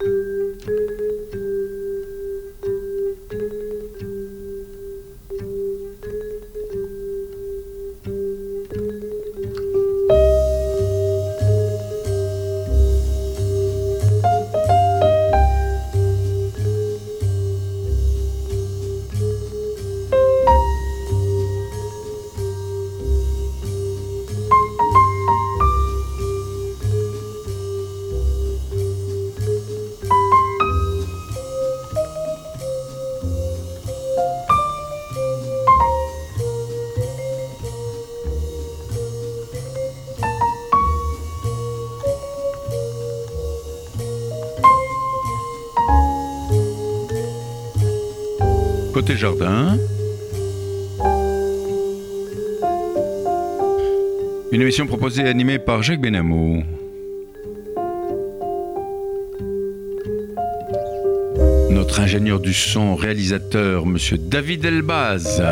you Côté jardin. Une émission proposée et animée par Jacques Benamou. Notre ingénieur du son, réalisateur, monsieur David Elbaz.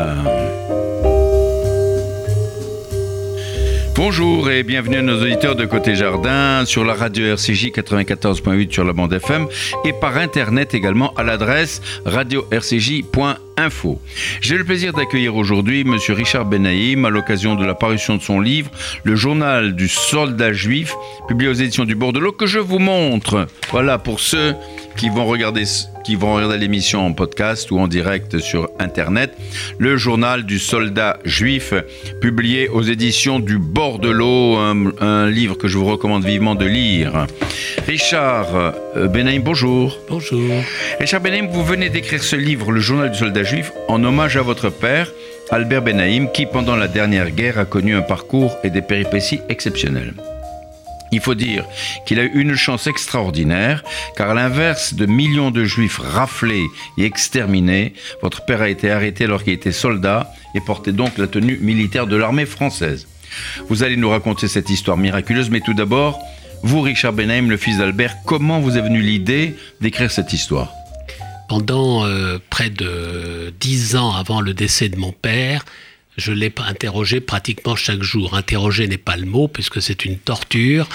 Bonjour et bienvenue à nos auditeurs de Côté Jardin sur la radio RCJ 94.8 sur la bande FM et par internet également à l'adresse radio-rcj.info. J'ai le plaisir d'accueillir aujourd'hui monsieur Richard Benaïm à l'occasion de la parution de son livre Le journal du soldat juif publié aux éditions du Bordelot que je vous montre. Voilà pour ceux qui vont regarder qui vont regarder l'émission en podcast ou en direct sur internet, le journal du soldat juif publié aux éditions du Bordelot, un, un livre que je vous recommande vivement de lire. Richard euh, Benaim, bonjour. Bonjour. Richard Benaim, vous venez d'écrire ce livre, Le journal du soldat juif, en hommage à votre père, Albert Benaim, qui pendant la dernière guerre a connu un parcours et des péripéties exceptionnels. Il faut dire qu'il a eu une chance extraordinaire, car à l'inverse de millions de juifs raflés et exterminés, votre père a été arrêté alors qu'il était soldat et portait donc la tenue militaire de l'armée française. Vous allez nous raconter cette histoire miraculeuse, mais tout d'abord, vous, Richard Benheim, le fils d'Albert, comment vous est venue l'idée d'écrire cette histoire? Pendant euh, près de dix ans avant le décès de mon père, je l'ai interrogé pratiquement chaque jour. Interroger n'est pas le mot puisque c'est une torture.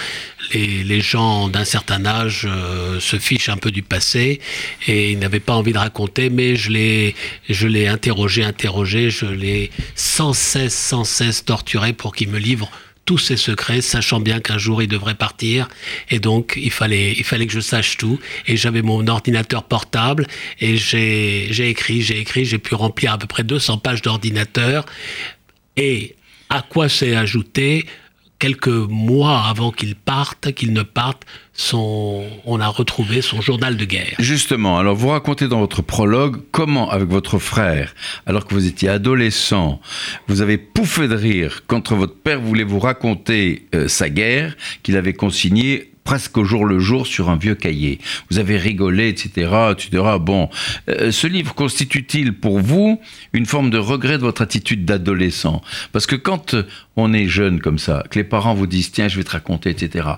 Les, gens d'un certain âge euh, se fichent un peu du passé et ils n'avaient pas envie de raconter, mais je l'ai, je l'ai interrogé, interrogé, je l'ai sans cesse, sans cesse torturé pour qu'il me livre tous ses secrets, sachant bien qu'un jour il devrait partir. Et donc, il fallait, il fallait que je sache tout. Et j'avais mon ordinateur portable et j'ai, écrit, j'ai écrit, j'ai pu remplir à peu près 200 pages d'ordinateur. Et à quoi s'est ajouté quelques mois avant qu'il parte, qu'il ne parte, on a retrouvé son journal de guerre. Justement, alors vous racontez dans votre prologue comment, avec votre frère, alors que vous étiez adolescent, vous avez pouffé de rire quand votre père voulait vous raconter euh, sa guerre qu'il avait consignée presque au jour le jour sur un vieux cahier. Vous avez rigolé, etc., etc. Bon, euh, ce livre constitue-t-il pour vous une forme de regret de votre attitude d'adolescent? Parce que quand on est jeune comme ça, que les parents vous disent tiens, je vais te raconter, etc.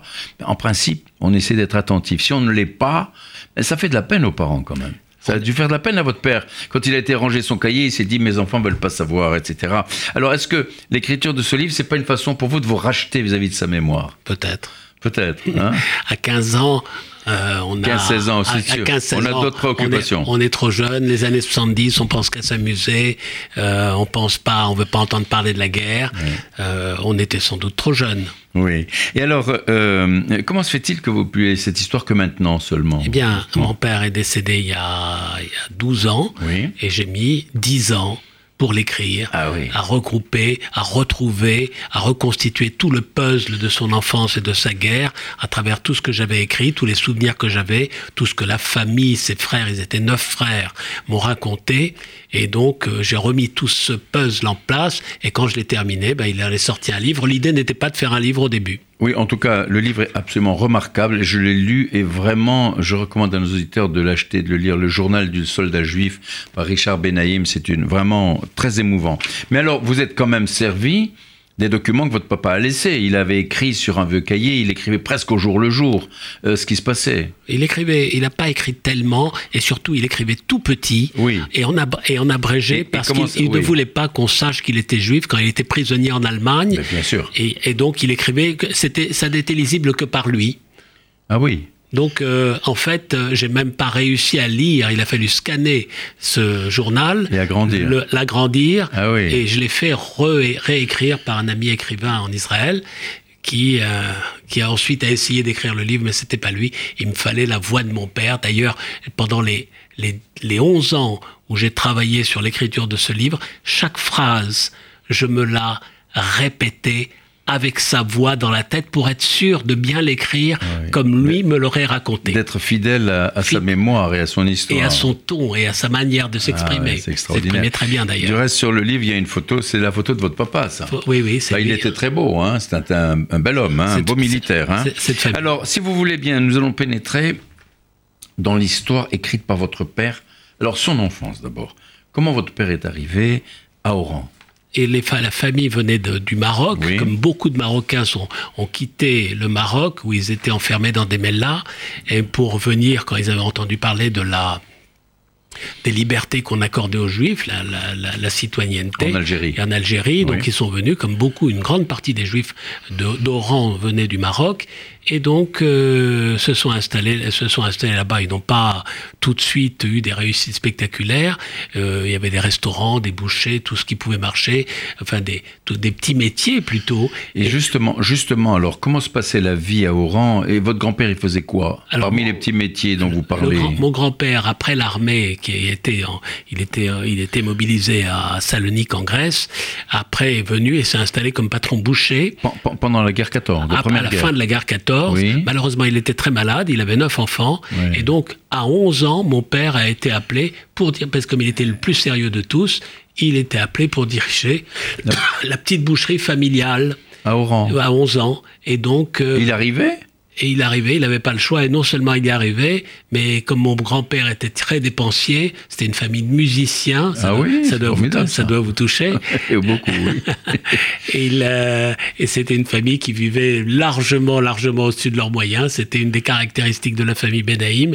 En principe, on essaie d'être attentif. Si on ne l'est pas, ben, ça fait de la peine aux parents quand même. Ça a dû faire de la peine à votre père. Quand il a été rangé son cahier, il s'est dit mes enfants veulent pas savoir, etc. Alors est-ce que l'écriture de ce livre, c'est pas une façon pour vous de vous racheter vis-à-vis de sa mémoire? Peut-être. Peut-être. Hein à 15 ans, euh, on a 15-16 ans, c'est sûr. 15, 16 On a d'autres préoccupations. On est, on est trop jeune. Les années 70, on pense qu'à s'amuser. Euh, on pense pas, on veut pas entendre parler de la guerre. Euh, on était sans doute trop jeunes. Oui. Et alors, euh, comment se fait-il que vous publiez cette histoire que maintenant seulement? Eh bien, mon père est décédé il y a, il y a 12 ans Oui. et j'ai mis 10 ans pour l'écrire, Ah oui. à regrouper, à retrouver, à reconstituer tout le puzzle de son enfance et de sa guerre à travers tout ce que j'avais écrit, tous les souvenirs que j'avais, tout ce que la famille, ses frères, ils étaient neuf frères, m'ont raconté. Et donc, euh, j'ai remis tout ce puzzle en place. Et quand je l'ai terminé, ben, il allait sortir un livre. L'idée n'était pas de faire un livre au début. Oui, en tout cas, le livre est absolument remarquable. Je l'ai lu et vraiment, je recommande à nos auditeurs de l'acheter, de le lire. Le journal du soldat juif par Richard Benaïm, c'est vraiment très émouvant. Mais alors, vous êtes quand même servi des documents que votre papa a laissés. Il avait écrit sur un vieux cahier, il écrivait presque au jour le jour euh, ce qui se passait. Il écrivait, il n'a pas écrit tellement, et surtout, il écrivait tout petit, Oui. et en, ab- et en abrégé, Et- parce qu'il ne voulait pas qu'on sache qu'il était juif quand il était prisonnier en Allemagne. Mais bien sûr. Et, et donc, il écrivait ça n'était lisible que par lui. Ah oui. Donc, euh, en fait, euh, j'ai même pas réussi à lire. Il a fallu scanner ce journal. Et agrandir. le- L'agrandir. Ah oui. Et je l'ai fait re- réécrire par un ami écrivain en Israël. Qui, euh, qui a ensuite a essayé d'écrire le livre, mais c'était pas lui. Il me fallait la voix de mon père. D'ailleurs, pendant les, les, les 11 ans où j'ai travaillé sur l'écriture de ce livre, chaque phrase, je me la répétais avec sa voix dans la tête pour être sûr de bien l'écrire oui. comme lui me l'aurait raconté. D'être fidèle à, à sa mémoire et à son histoire. Et à son ton et à sa manière de Ah s'exprimer. ouais, c'est extraordinaire. Très bien Du d'ailleurs. reste, sur le livre, il y a une photo, c'est la photo de votre papa, ça. Faut- Oui, oui, c'est Bah, il était très beau, hein. c'était un, un bel homme, hein, un C'est- beau militaire. hein. c'est-. Alors, si vous voulez bien, nous allons pénétrer dans l'histoire écrite par votre père. Alors, son enfance d'abord. Comment votre père est arrivé à Oran? Et les la famille venait de- du Maroc, Oui. comme beaucoup de Marocains sont, ont quitté le Maroc, où ils étaient enfermés dans des mellas, et pour venir, quand ils avaient entendu parler de la des libertés qu'on accordait aux Juifs, la, la, la, la citoyenneté. En Algérie. Et en Algérie, donc ils sont venus, comme beaucoup, une grande partie des Juifs de- d'Oran venaient du Maroc, et donc euh, se sont installés, se sont installés là-bas. Ils n'ont pas tout de suite eu des réussites spectaculaires. Euh, il y avait des restaurants, des bouchers, tout ce qui pouvait marcher, enfin des, tout- des petits métiers plutôt. Et justement, justement, alors, comment se passait la vie à Oran? Et votre grand-père, il faisait quoi? Alors, Parmi mon- les petits métiers dont vous Le parlez? grand- mon grand-père, après l'armée, qui était, en- il était, il était mobilisé à Salonique en Grèce, après est venu et s'est installé comme patron boucher. Pen- pen- Pendant la guerre 14, la Après, la guerre. fin de la guerre 14, Oui. malheureusement, il était très malade, il avait neuf enfants, Oui. et donc, à 11 ans, mon père a été appelé pour dire, parce que comme il était le plus sérieux de tous, il était appelé pour diriger la petite boucherie familiale À Oran. à 11 ans, et donc... euh, Il arrivait et il arrivait, il n'avait pas le choix, et non seulement il y arrivait, mais comme mon grand-père était très dépensier, c'était une famille de musiciens, ça, Ah doit, oui, ça, doit, vous, ça ça. doit vous toucher. Et beaucoup, oui. et il, euh, et c'était une famille qui vivait largement, largement au-dessus de leurs moyens. C'était une des caractéristiques de la famille Benaïm.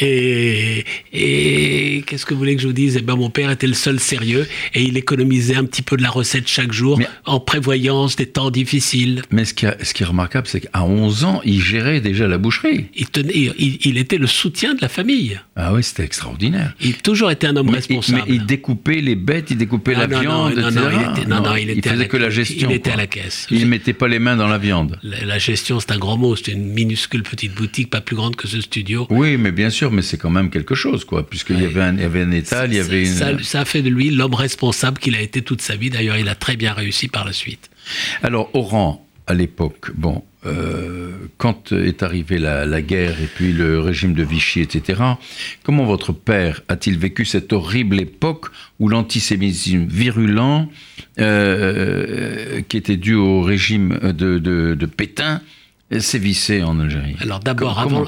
Et, et qu'est-ce que vous voulez que je vous dise? Eh ben, mon père était le seul sérieux et il économisait un petit peu de la recette chaque jour Mais- en prévoyance des temps difficiles. Mais ce qui, est- ce qui est remarquable, c'est qu'à 11 ans, il gérait déjà la boucherie. Il, tenait, il, il était le soutien de la famille. Ah oui, c'était extraordinaire. Il a toujours été un homme Mais, responsable. mais il découpait les bêtes, il découpait Ah, la non, viande, non, non, il était, non, il faisait la- que la gestion. Il était quoi. à la caisse. Il ne mettait pas les mains dans la viande. La, la gestion, c'est un grand mot. C'était une minuscule petite boutique, pas plus grande que ce studio. Oui, mais bien sûr, mais c'est quand même quelque chose, quoi, puisqu'il y, avait un, il y avait un étal, il y avait une... ça, ça a fait de lui l'homme responsable qu'il a été toute sa vie. D'ailleurs, il a très bien réussi par la suite. Alors, Oran, à l'époque, bon, euh, quand est arrivée la, la guerre et puis le régime de Vichy, etc., comment votre père a-t-il vécu cette horrible époque où l'antisémitisme virulent, euh, qui était dû au régime de, de, de Pétain, sévissait en Algérie Alors d'abord, avant,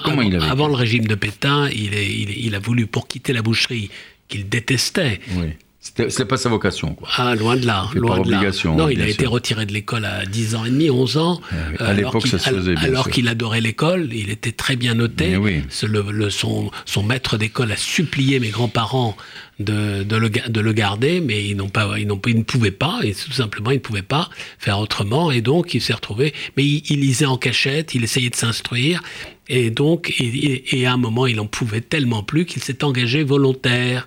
le régime de Pétain, il, est- il, est- il a voulu, pour quitter la boucherie qu'il détestait, Oui. C'était pas sa vocation, quoi. Ah, loin de là. Loin par de là. Non, il a été retiré de l'école à 10 ans et demi, 11 ans. À Euh, alors l'époque, qu'il- ça se faisait, bien Alors qu'il adorait l'école, il était très bien noté. Mais oui. Ce- le- le- son, son maître d'école a supplié mes grands-parents de, de le, ga- de le garder, mais ils, n'ont pas, ils, n'ont, ils ne pouvaient pas, et tout simplement, ils ne pouvaient pas faire autrement. Et donc, il s'est retrouvé. Mais il, il lisait en cachette, il essayait de s'instruire. Et donc, et, et- et à un moment, il en pouvait tellement plus qu'il s'est engagé volontaire.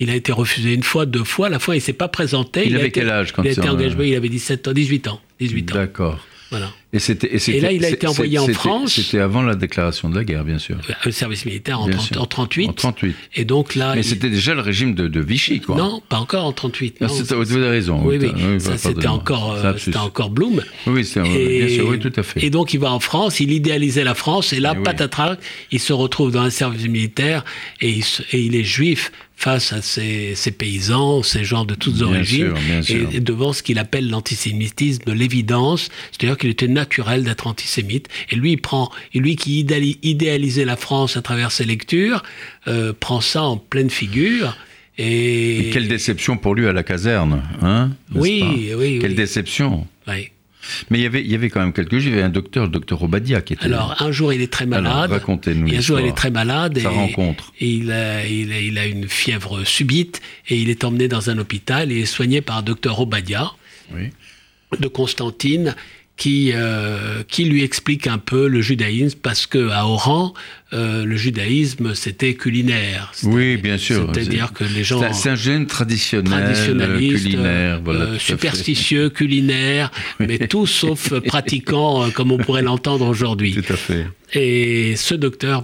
Il a été refusé une fois, deux fois. La fois, il s'est pas présenté. Il a avait été- quel âge quand il a été engagé? Il avait 17 ans, 18 ans. 18 ans. D'accord. Voilà. Et, Et là, il a été envoyé en France. C'était avant la déclaration de la guerre, bien sûr. Le service militaire en, Bien 30 sûr. en 38. En 38. Et donc là. Mais il- c'était déjà le régime de, de Vichy, quoi. Non, pas encore en 38. Ah, non. vous avez raison. Oui, oui, Oui, ça, c'était encore, euh, c'était encore Blum. Oui, bien sûr, oui, tout à fait. Et donc il va en France, il idéalisait la France, et là, Eh oui. patatras, il se retrouve dans un service militaire, et il, et est juif face à ces, ces paysans, ces gens de toutes Bien origines, sûr, bien sûr. et devant ce qu'il appelle l'antisémitisme de l'évidence, c'est-à-dire qu'il était naturel d'être antisémite. Et lui, il prend, et lui qui idéali- idéalisait la France à travers ses lectures, euh, prend ça en pleine figure. Et, Et quelle déception pour lui à la caserne, hein Oui, pas? oui, Quelle oui. déception. Mais il y avait, il y avait quand même quelques jours. Il y avait un docteur, le docteur Obadia, qui était. Alors, un jour, il est très malade. racontez-nous un jour, il est très malade. Sa et, rencontre. Et il a, il, a, il a une fièvre subite et il est emmené dans un hôpital et est soigné par un docteur Obadia Oui. de Constantine qui, euh, qui lui explique un peu le judaïsme, parce que à Oran, euh, le judaïsme, c'était culinaire. Oui, bien sûr. C'est-à-dire que les gens... C'est un gène traditionnel, culinaire. Voilà, superstitieux, culinaire, mais tout sauf pratiquant, comme on pourrait l'entendre aujourd'hui. Tout à fait. Et ce docteur,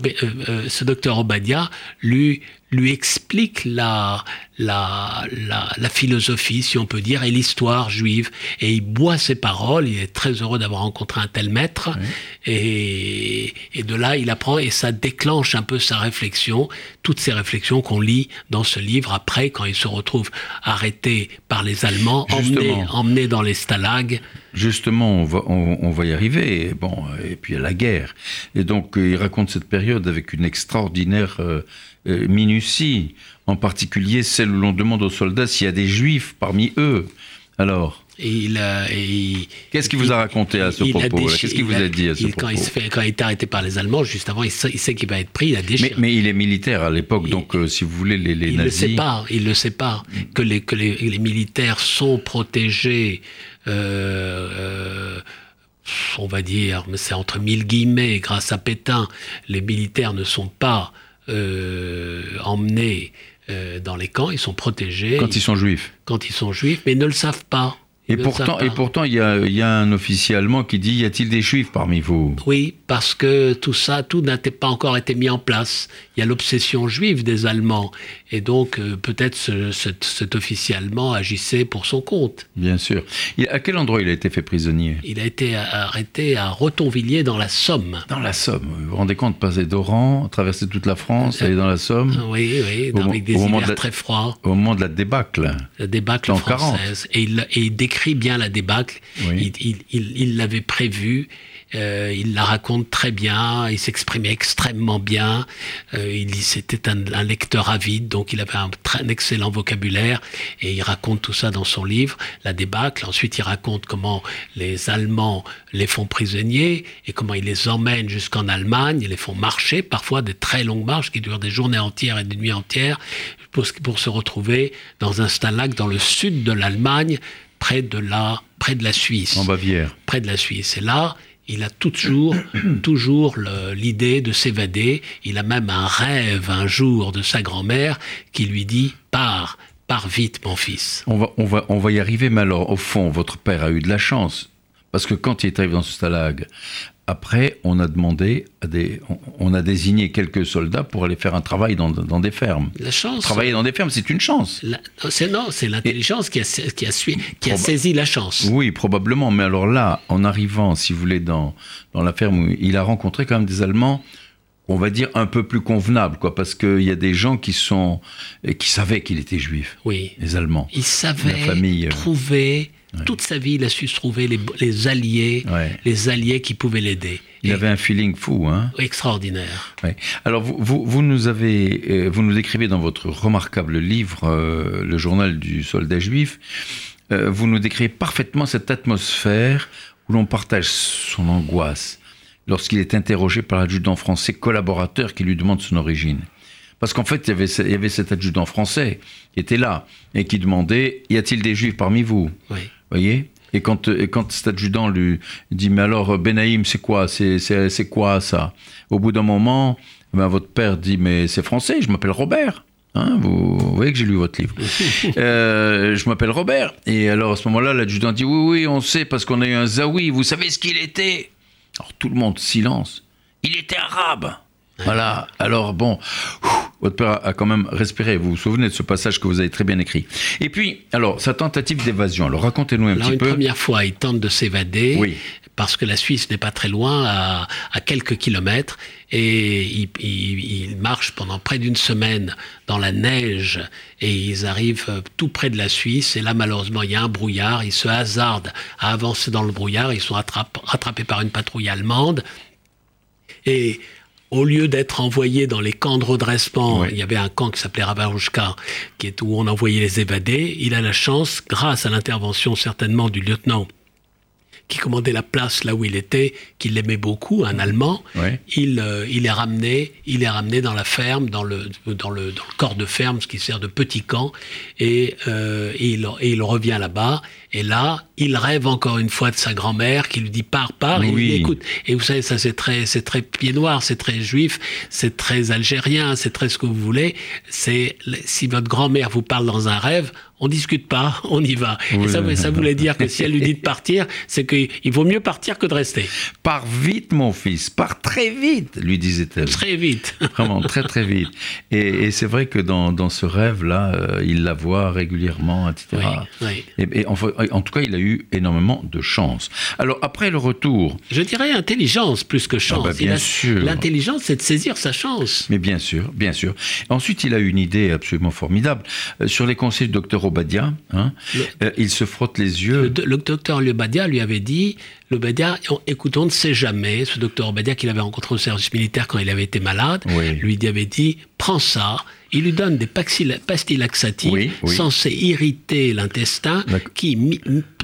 ce docteur Obadia, lui, lui explique la, la, la, philosophie, si on peut dire, et l'histoire juive. Et il boit ses paroles, il est très heureux d'avoir rencontré un tel maître. Et, et, de là, il apprend et ça déclenche un peu sa réflexion, toutes ces réflexions qu'on lit dans ce livre après, quand il se retrouve arrêté par les Allemands, emmené, emmené dans les stalags. Justement, on va, on, va y arriver. Bon, et puis il y a la guerre. Et donc, il raconte cette période avec une extraordinaire euh, euh, minutie, en particulier celle où l'on demande aux soldats s'il y a des juifs parmi eux. Alors Qu'est-ce qu'il vous a raconté à ce propos Qu'est-ce qu'il vous a, dit à ce propos quand il, fait, quand il est arrêté par les Allemands, juste avant, il sait, qu'il va être pris, il a déchiré. Mais, il est militaire à l'époque, donc euh, si vous voulez, les, les il nazis... Le sait pas, il le sait pas, que les, que les, les militaires sont protégés... Euh, on va dire, mais c'est entre mille guillemets, grâce à Pétain, les militaires ne sont pas euh, emmenés euh, dans les camps, ils sont protégés. Quand ils sont juifs. Quand ils sont juifs, mais ils ne le savent pas. Et pourtant, et pourtant, il y a, y a, un officier allemand qui dit y a-t-il des juifs parmi vous? Oui, parce que tout ça, tout n'a pas encore été mis en place. Il y a l'obsession juive des Allemands. Et donc, euh, peut-être ce, cet, officier allemand agissait pour son compte. Bien sûr. à quel endroit il a été fait prisonnier? Il a été arrêté à Retonvilliers, dans la Somme. Dans la Somme. Vous vous rendez compte, passer d'Oran, traverser toute la France, aller dans la Somme Oui, oui, avec des hivers très froids. Au moment de la débâcle. La débâcle en française. Et il, et il décrit bien la débâcle. Il l'avait prévu. Euh, il la raconte très bien, il s'exprimait extrêmement bien, euh, il c'était un, un, lecteur avide, donc il avait un, un, excellent vocabulaire, et il raconte tout ça dans son livre, La débâcle. Ensuite, il raconte comment les Allemands les font prisonniers, et comment ils les emmènent jusqu'en Allemagne, ils les font marcher, parfois des très longues marches qui durent des journées entières et des nuits entières, pour, pour se retrouver dans un stalag dans le sud de l'Allemagne, près de la, près de la Suisse. En Bavière. Près de la Suisse. Et là, il a toujours, toujours l'idée de s'évader. Il a même un rêve un jour de sa grand-mère qui lui dit Pars, pars vite, mon fils. On va, on, va, on va y arriver, mais alors, au fond, votre père a eu de la chance. Parce que quand il est arrivé dans ce stalag, après, on a demandé, à des, on a désigné quelques soldats pour aller faire un travail dans, des fermes. La chance. Travailler dans des fermes, c'est une chance. C'est non, c'est l'intelligence qui a, qui, a, qui a saisi la chance. Oui, probablement. Mais alors là, en arrivant, si vous voulez, dans, dans la ferme, il a rencontré quand même des Allemands on va dire un peu plus convenables, quoi, parce qu'il y a des gens qui sont qui savaient qu'il était juif. Oui. Les Allemands. Ils savaient famille, euh, trouver toute sa vie, il a su trouver les, alliés, les alliés qui pouvaient l'aider. Il avait un feeling fou, hein Extraordinaire. Alors, vous, vous, nous avez, euh, vous nous écrivez dans votre remarquable livre, euh, Le journal du soldat juif, euh, vous nous décrivez parfaitement cette atmosphère où l'on partage son angoisse lorsqu'il est interrogé par l'adjudant français collaborateur qui lui demande son origine. Parce qu'en fait, il y, avait, il y avait cet adjudant français qui était là et qui demandait Y a-t-il des juifs parmi vous? Oui voyez? Et quand, et quand cet adjudant lui dit Mais alors, Benaïm, c'est quoi? C'est, quoi ça? Au bout d'un moment, ben, votre père dit Mais c'est français, je m'appelle Robert. Hein, vous, voyez que j'ai lu votre livre. Euh, je m'appelle Robert. Et alors à ce moment-là, l'adjudant dit Oui, oui, on sait parce qu'on a eu un Zawi. Vous savez ce qu'il était? Alors tout le monde, silence. Il était arabe. Voilà. Alors bon, votre père a quand même respiré. Vous vous souvenez de ce passage que vous avez très bien écrit. Et puis, alors, sa tentative d'évasion. Alors, racontez-nous un petit peu. La première fois, il tente de s'évader. Oui. Parce que la Suisse n'est pas très loin, à, à quelques kilomètres, et il, il, marche pendant près d'une semaine dans la neige, et ils arrivent tout près de la Suisse, et là malheureusement il y a un brouillard, ils se hasardent à avancer dans le brouillard, ils sont rattrapés par une patrouille allemande, et au lieu d'être envoyé dans les camps de redressement, il y avait un camp qui s'appelait Rabarouchka, qui est où on envoyait les évadés. Il a la chance, grâce à l'intervention certainement du lieutenant qui commandait la place là où il était, qu'il aimait beaucoup, un Allemand. Il, euh, il est ramené, il est ramené dans la ferme, dans le, dans le, dans le corps de ferme, ce qui sert de petit camp, et, euh, il, et il revient là-bas. Et là, il rêve encore une fois de sa grand-mère qui lui dit pars, pars. Et il lui dit écoute. Et vous savez, ça c'est très, c'est très pied noir, c'est très juif, c'est très algérien, c'est très ce que vous voulez. C'est si votre grand-mère vous parle dans un rêve, on discute pas, on y va. et ça, ça, voulait dire que si elle lui dit de partir, c'est qu'il vaut mieux partir que de rester. Pars vite, mon fils, pars très vite, lui disait-elle. Très vite. Vraiment, très très vite. Et, c'est vrai que dans, dans ce rêve-là, euh, il la voit régulièrement, etc. Oui, Et, en, tout cas, il a eu énormément de chance. Alors, après le retour... Je dirais intelligence plus que chance. Ah bah, bien sûr. L'intelligence, c'est de saisir sa chance. Mais bien sûr, bien sûr. Ensuite, il a une idée absolument formidable. Euh, sur les conseils du docteur Obadia, hein, euh, il se frotte les yeux. Le, docteur Obadia lui avait dit, Obadia, écoute, on ne sait jamais, ce docteur Obadia qu'il avait rencontré au service militaire quand il avait été malade, lui avait dit, prends ça, il lui donne des pastilles laxatives censées irriter l'intestin qui,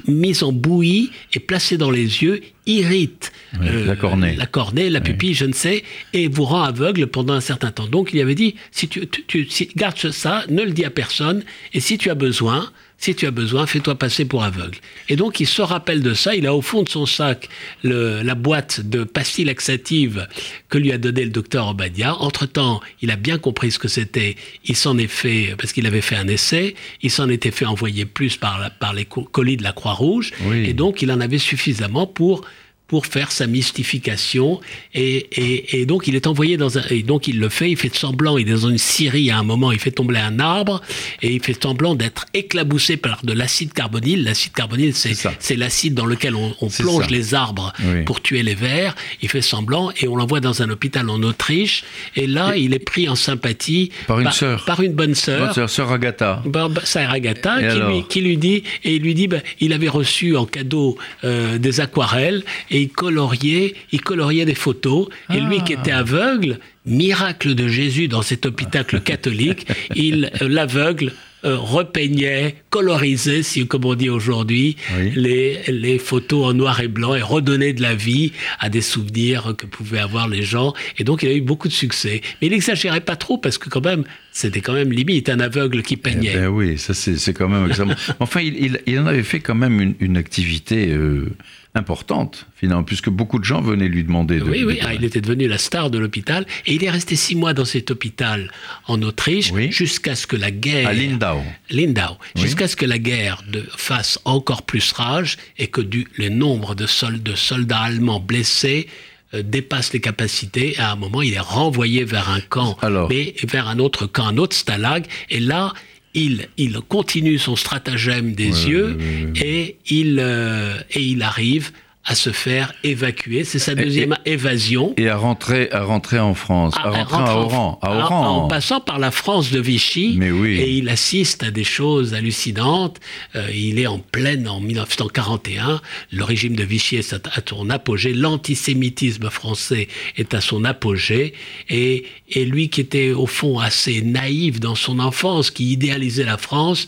mis, en bouillie et placé dans les yeux, irrite euh, la cornée, la, cornée, la pupille, je ne sais, et vous rend aveugle pendant un certain temps. Donc il avait dit, si tu, tu, gardes ça, ne le dis à personne, et si tu as besoin, si tu as besoin, fais-toi passer pour aveugle. Et donc, il se rappelle de ça. Il a au fond de son sac la boîte de pastilles laxatives que lui a donné le docteur Obadia. Entre-temps, il a bien compris ce que c'était. Il s'en est fait, parce qu'il avait fait un essai, il s'en était fait envoyer plus par, par les colis de la Croix-Rouge. Et donc, il en avait suffisamment pour pour faire sa mystification. Et, et, et, donc, il est envoyé dans un. Et donc, il le fait, il fait semblant, il est dans une scierie à un moment, il fait tomber un arbre et il fait semblant d'être éclaboussé par de l'acide carbonyle. L'acide carbonyle, c'est l'acide dans lequel on, on plonge les arbres pour tuer les vers. Il fait semblant et on l'envoie dans un hôpital en Autriche. Et là, il est pris en sympathie par une sœur. Par une bonne sœur. Sœur, sœur Agatha. Sœur Agatha, qui lui, qui lui, dit, et il lui dit, ben, il avait reçu en cadeau euh, des aquarelles et il coloriait, il coloriait des photos. Et lui qui était aveugle, miracle de Jésus dans cet hôpital catholique, il euh, l'aveugle euh, repeignait, colorisait, si, comme on dit aujourd'hui, les, les photos en noir et blanc et redonnait de la vie à des souvenirs que pouvaient avoir les gens. Et donc, il a eu beaucoup de succès. Mais il n'exagérait pas trop parce que quand même, c'était quand même limite un aveugle qui peignait. Eh ben oui, ça c'est quand même... enfin, il, il, en avait fait quand même une, une activité... Euh, importante, finalement, puisque beaucoup de gens venaient lui demander de. Oui, oui, ah, il était devenu la star de l'hôpital. Et il est resté six mois dans cet hôpital en Autriche, jusqu'à ce que la guerre. À Lindau. Lindau. Jusqu'à ce que la guerre de, fasse encore plus rage et que du, le nombre de, de soldats allemands blessés euh, dépasse les capacités. À un moment, il est renvoyé vers un camp, mais vers un autre camp, un autre stalag. Et là, il, il continue son stratagème des yeux et, il, euh, et il arrive à se faire évacuer. C'est sa deuxième évasion. Et à rentrer, à rentrer en France, à, rentrer à Oran. À Oran. En, passant par la France de Vichy. Mais oui. Et il assiste à des choses hallucinantes. Euh, il est en pleine en 1941. Le régime de Vichy est à son apogée. L'antisémitisme français est à son apogée. Et, et lui qui était au fond assez naïf dans son enfance, qui idéalisait la France,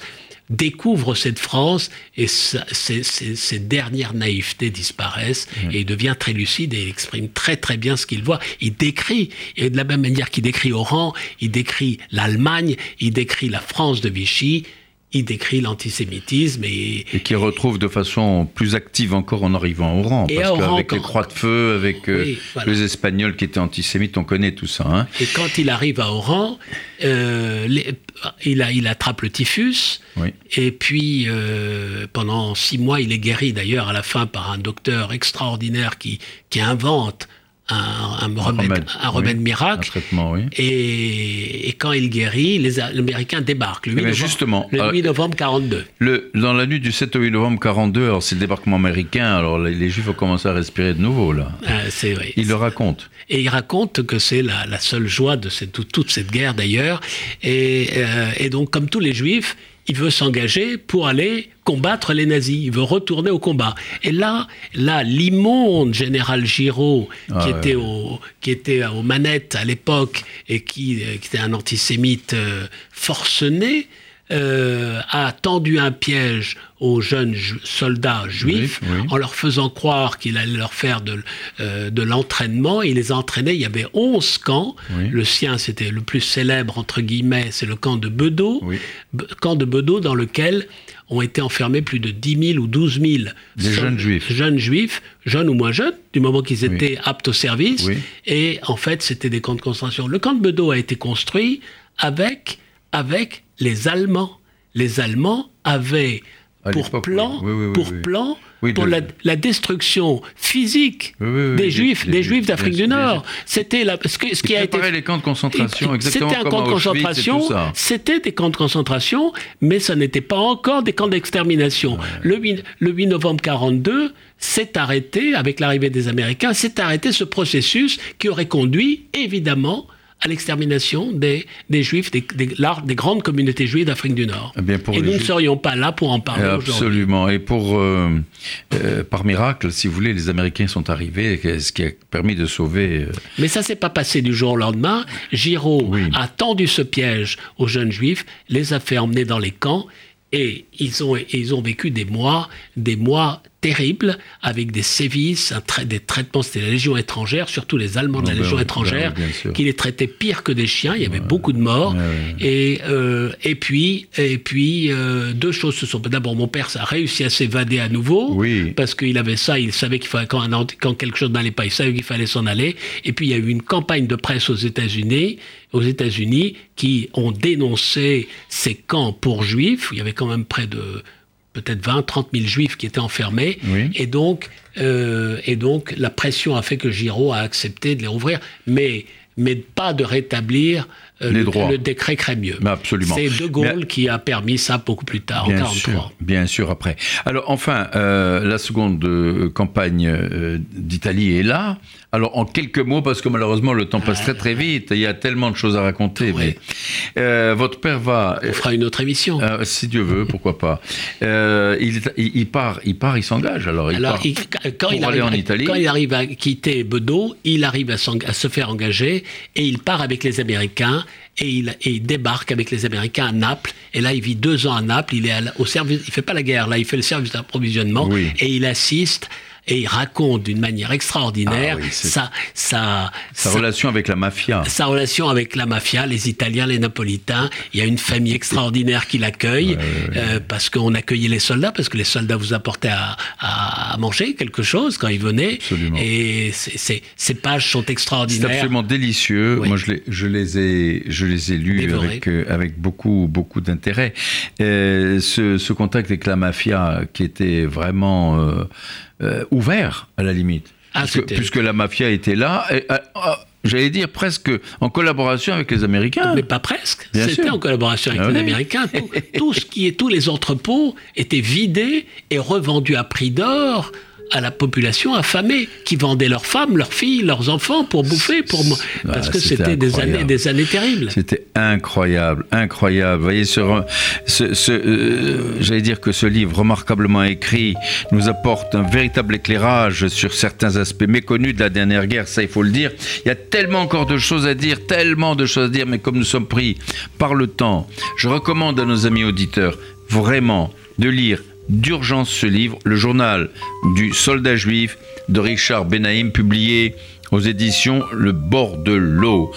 découvre cette France et ses, dernières naïvetés disparaissent et il devient très lucide et il exprime très très bien ce qu'il voit. Il décrit, et de la même manière qu'il décrit Oran, il décrit l'Allemagne, il décrit la France de Vichy, il décrit l'antisémitisme et, et qui retrouve de façon plus active encore en arrivant au rang, parce qu'avec les croix de feu, avec euh, les Espagnols qui étaient antisémites, on connaît tout ça. Hein. Et quand il arrive à Oran, euh, il, a, il attrape le typhus, et puis euh, pendant six mois, il est guéri d'ailleurs à la fin par un docteur extraordinaire qui, qui invente un, remède, un remède miracle. et, et, quand il guérit, les, Américains débarquent le 8, eh novembre, justement, le 8 novembre 42. Le, dans la nuit du 7 au 8 novembre 42, alors c'est le débarquement américain, alors les, Juifs ont commencé à respirer de nouveau là. Ah, c'est vrai. Il le raconte. Et il raconte que c'est la, la, seule joie de cette, toute cette guerre d'ailleurs. Et, euh, et donc comme tous les Juifs, il veut s'engager pour aller combattre les nazis, il veut retourner au combat. Et là, là, l'immonde général Giraud, qui, ah était au, qui était aux manettes à l'époque et qui, euh, qui, était un antisémite euh, forcené, euh, a tendu un piège aux jeunes soldats juifs en leur faisant croire qu'il allait leur faire de, euh, de l'entraînement. Il les a entraînés. Il y avait 11 camps. Le sien, c'était le plus célèbre, entre guillemets, c'est le camp de Bedeau. Camp de Bedeau dans lequel ont été enfermés plus de 10 000 ou 12 000 jeunes juifs. jeunes juifs, jeunes ou moins jeunes, du moment qu'ils étaient aptes au service. Et en fait, c'était des camps de concentration. Le camp de Bedeau a été construit avec, avec les Allemands. Les Allemands avaient pour plan, pour plan pour la, destruction physique des Juifs, des, Juifs d'Afrique du Nord. C'était ce, ce qui a été les camps de concentration, exactement C'était un camp de concentration. C'était des camps de concentration, mais ce n'était pas encore des camps d'extermination. Le, le 8 novembre 42 s'est arrêté avec l'arrivée des Américains, s'est arrêté ce processus qui aurait conduit évidemment à l'extermination des, des Juifs, des, des, grandes communautés juives d'Afrique du Nord. Eh et nous ne serions pas là pour en parler Absolument. Et pour, euh, euh, par miracle, si vous voulez, les Américains sont arrivés, ce qui a permis de sauver... Euh, Mais ça s'est pas passé du jour au lendemain. Giraud a tendu ce piège aux jeunes Juifs, les a fait emmener dans les camps, et ils ont, ils ont vécu des mois, des mois terrible, avec des sévices, des traitements, c'était la Légion étrangère, surtout les Allemands de la Légion étrangère, qui les traitaient pire que des chiens, il y avait beaucoup de morts. Et, euh, et puis, et puis euh, deux choses se sont... D'abord, mon père a réussi à s'évader à nouveau, parce qu'il avait ça, il savait qu'il fallait, quand, quand quelque chose n'allait pas, il savait qu'il fallait s'en aller. Et puis, il y a eu une campagne de presse aux États-Unis, aux États-Unis, qui ont dénoncé ces camps pour juifs. Il y avait quand même près de peut-être 20, 30 000 juifs qui étaient enfermés. Et, donc, euh, et donc, la pression a fait que Giraud a accepté de les rouvrir, mais, mais pas de rétablir euh, le, décret Crémieux. absolument. C'est De Gaulle qui a permis ça beaucoup plus tard, bien en 1943. Sûr, bien sûr, après. Alors, enfin, euh, la seconde campagne d'Italie est là. Alors, en quelques mots, parce que malheureusement, le temps passe très très vite, il y a tellement de choses à raconter. Mais euh, votre père va. On fera une autre émission. Euh, si Dieu veut, pourquoi pas. Euh, il, il, part, il part, il s'engage. Alors, il part quand il arrive, en Italie. Quand il arrive à quitter Bedeau, il arrive à, à, se faire engager et il part avec les Américains. Et il, et il, débarque avec les Américains à Naples. Et là, il vit deux ans à Naples. Il est au service. Il fait pas la guerre. Là, il fait le service d'approvisionnement. Et il assiste et il raconte d'une manière extraordinaire ah sa, sa, sa, relation avec la mafia. Sa relation avec la mafia, les Italiens, les Napolitains. Il y a une famille extraordinaire qui l'accueille euh, parce qu'on accueillait les soldats, parce que les soldats vous apportaient à, à, manger quelque chose quand ils venaient. Absolument. Et ces pages sont extraordinaires. C'est absolument délicieux. Moi, je les, je les, ai, je les ai lus avec, euh, avec beaucoup, beaucoup d'intérêt. Euh, ce, ce, contact avec la mafia qui était vraiment euh, ouvert, à la limite. Ah, puisque, la mafia était là. Euh, euh, j'allais dire presque en collaboration avec les Américains. Mais pas presque. C'était en collaboration avec ah les Américains. Tout, ce qui est, tous les entrepôts étaient vidés et revendus à prix d'or à la population affamée qui vendait leurs femmes, leurs filles, leurs enfants pour bouffer, pour parce que c'était des années, des années terribles. C'était incroyable, incroyable. Vous voyez, ce, ce, euh, j'allais dire que ce livre remarquablement écrit nous apporte un véritable éclairage sur certains aspects méconnus de la dernière guerre. Ça, il faut le dire. Il y a tellement encore de choses à dire, tellement de choses à dire, mais comme nous sommes pris par le temps, je recommande à nos amis auditeurs vraiment de lire d'urgence ce livre, le journal du soldat juif de Richard Benaïm, publié aux éditions Le bord de l'eau.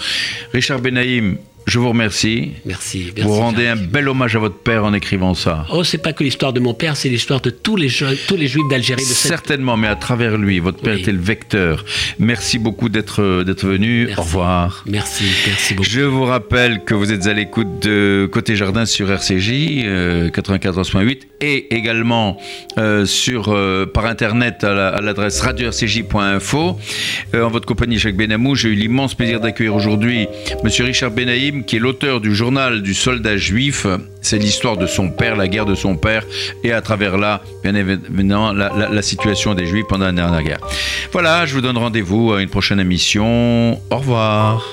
Richard Benaïm, je vous remercie. Merci. vous rendez un bel hommage à votre père en écrivant ça. Oh, c'est pas que l'histoire de mon père, c'est l'histoire de tous les, tous les juifs d'Algérie. Certainement, mais à travers lui. Votre père était le vecteur. Merci beaucoup d'être d'être venu. Au revoir. Merci, merci beaucoup. Je vous rappelle que vous êtes à l'écoute de Côté Jardin sur RCJ euh, 94.8 et également euh, sur, euh, par internet à l'adresse radio-rcj.info. Euh, en votre compagnie, Jacques Benamou, j'ai eu l'immense plaisir d'accueillir aujourd'hui Monsieur Richard Benaïm qui est l'auteur du journal du soldat juif. C'est l'histoire de son père, la guerre de son père, et à travers là, bien évidemment, la, situation des juifs pendant la dernière guerre. Voilà, je vous donne rendez-vous à une prochaine émission. Au revoir.